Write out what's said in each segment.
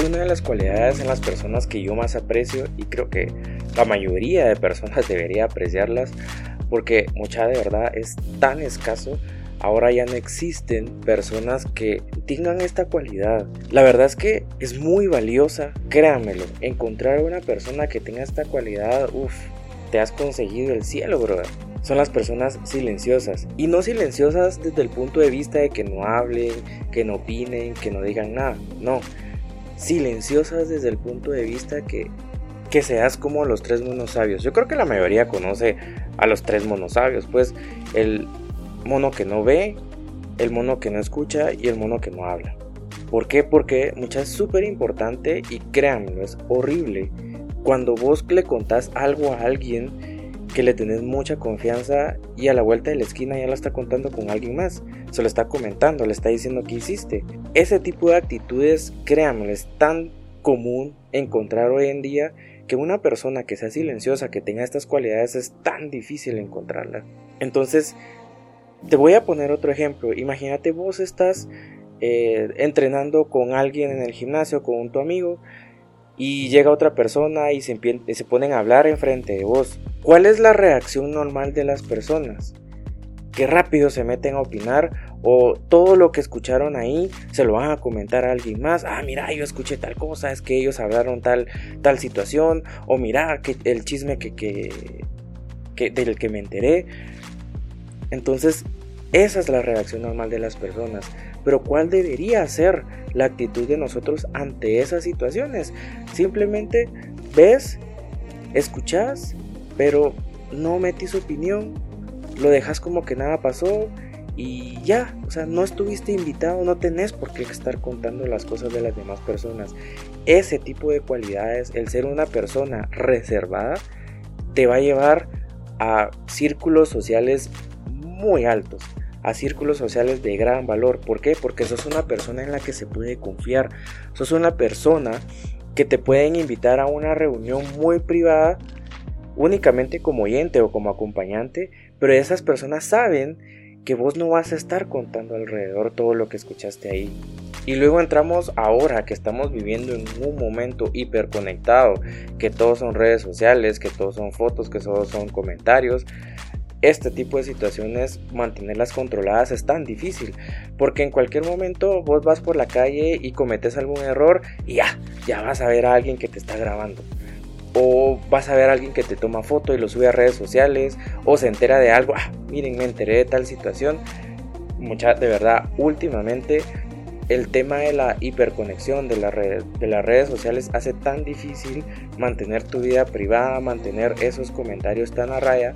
las cualidades en las personas que yo más aprecio y creo que la mayoría de personas debería apreciarlas porque mucha de verdad es tan escaso ahora ya no existen personas que tengan esta cualidad. La verdad es que es muy valiosa, créanmelo. Encontrar una persona que tenga esta cualidad, uff, te has conseguido el cielo, brother. Son las personas silenciosas. Y no silenciosas desde el punto de vista de que no hablen, que no opinen, que no digan nada. No. Silenciosas desde el punto de vista que que seas como los tres monosabios. Yo creo que la mayoría conoce a los tres monosabios, pues el mono que no ve, el mono que no escucha y el mono que no habla. ¿Por qué? Porque muchas es súper importante y créanmelo, es horrible cuando vos le contás algo a alguien que le tenés mucha confianza y a la vuelta de la esquina ya lo está contando con alguien más, se lo está comentando, le está diciendo que hiciste. Ese tipo de actitudes, créanmelo, es tan común encontrar hoy en día que una persona que sea silenciosa, que tenga estas cualidades, es tan difícil encontrarla. Entonces, te voy a poner otro ejemplo. Imagínate vos estás eh, entrenando con alguien en el gimnasio, con tu amigo, y llega otra persona y se, se ponen a hablar enfrente de vos. ¿Cuál es la reacción normal de las personas? Que rápido se meten a opinar o todo lo que escucharon ahí se lo van a comentar a alguien más. Ah, mira, yo escuché tal cosa, es que ellos hablaron tal, tal situación, o mira, que el chisme que, que, que del que me enteré. Entonces, esa es la reacción normal de las personas. Pero ¿cuál debería ser la actitud de nosotros ante esas situaciones? Simplemente ves, escuchas, pero no metís opinión, lo dejas como que nada pasó y ya, o sea, no estuviste invitado, no tenés por qué estar contando las cosas de las demás personas. Ese tipo de cualidades, el ser una persona reservada, te va a llevar a círculos sociales muy altos, a círculos sociales de gran valor. ¿Por qué? Porque sos una persona en la que se puede confiar. Sos una persona que te pueden invitar a una reunión muy privada únicamente como oyente o como acompañante, pero esas personas saben que vos no vas a estar contando alrededor todo lo que escuchaste ahí. Y luego entramos ahora que estamos viviendo en un momento hiperconectado, que todos son redes sociales, que todos son fotos, que todos son comentarios este tipo de situaciones mantenerlas controladas es tan difícil porque en cualquier momento vos vas por la calle y cometes algún error y ya, ya vas a ver a alguien que te está grabando o vas a ver a alguien que te toma foto y lo sube a redes sociales o se entera de algo, ah, miren, me enteré de tal situación. Mucha, de verdad, últimamente el tema de la hiperconexión de, la de las redes sociales hace tan difícil mantener tu vida privada, mantener esos comentarios tan a raya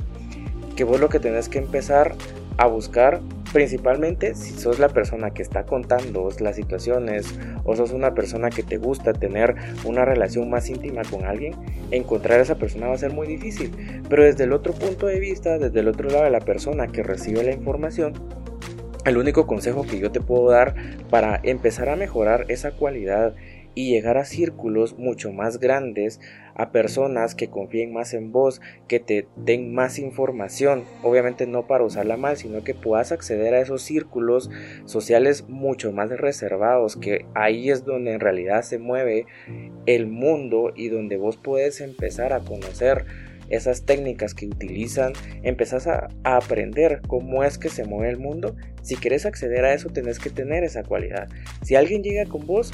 que vos lo que tenés que empezar a buscar principalmente si sos la persona que está contando las situaciones o sos una persona que te gusta tener una relación más íntima con alguien, encontrar a esa persona va a ser muy difícil. Pero desde el otro punto de vista, desde el otro lado de la persona que recibe la información, el único consejo que yo te puedo dar para empezar a mejorar esa cualidad y llegar a círculos mucho más grandes, a personas que confíen más en vos, que te den más información, obviamente no para usarla mal, sino que puedas acceder a esos círculos sociales mucho más reservados, que ahí es donde en realidad se mueve el mundo y donde vos puedes empezar a conocer esas técnicas que utilizan, empezás a, aprender cómo es que se mueve el mundo. Si quieres acceder a eso, tenés que tener esa cualidad. Si alguien llega con vos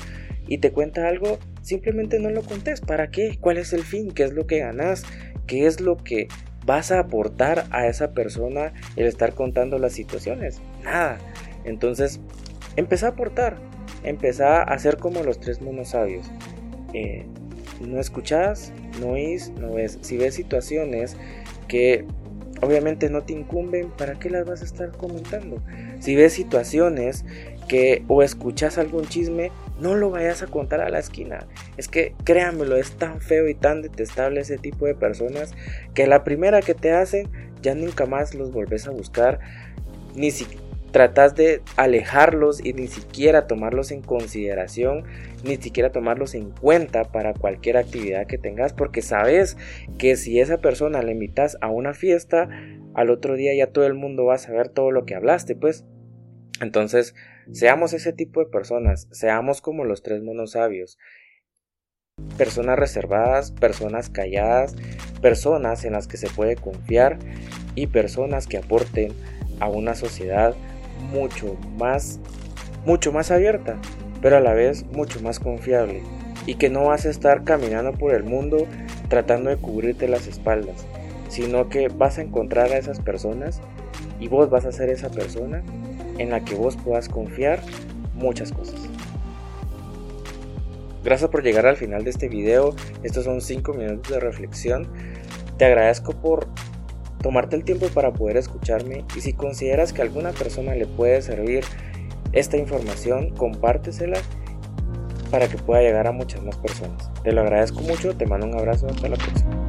y te cuenta algo, simplemente no lo contes. ¿Para qué? ¿Cuál es el fin? ¿Qué es lo que ganas? ¿Qué es lo que vas a aportar a esa persona el estar contando las situaciones? Nada. Entonces, empezá a aportar. Empezá a hacer como los tres monos sabios. Eh, no escuchas, no oís, no ves. Si ves situaciones que obviamente no te incumben, ¿para qué las vas a estar comentando? Si ves situaciones que o escuchas algún chisme, no lo vayas a contar a la esquina. Es que créanmelo, es tan feo y tan detestable ese tipo de personas que la primera que te hacen ya nunca más los volvés a buscar, ni si tratas de alejarlos y ni siquiera tomarlos en consideración, ni siquiera tomarlos en cuenta para cualquier actividad que tengas, porque sabes que si esa persona la invitas a una fiesta, al otro día ya todo el mundo va a saber todo lo que hablaste, pues. Entonces, seamos ese tipo de personas, seamos como los tres monos sabios. personas reservadas, personas calladas, personas en las que se puede confiar y personas que aporten a una sociedad mucho más mucho más abierta, pero a la vez mucho más confiable y que no vas a estar caminando por el mundo tratando de cubrirte las espaldas, sino que vas a encontrar a esas personas y vos vas a ser esa persona en la que vos puedas confiar muchas cosas. Gracias por llegar al final de este video. Estos son 5 minutos de reflexión. Te agradezco por tomarte el tiempo para poder escucharme y si consideras que alguna persona le puede servir esta información, compártesela para que pueda llegar a muchas más personas. Te lo agradezco mucho, te mando un abrazo, hasta la próxima.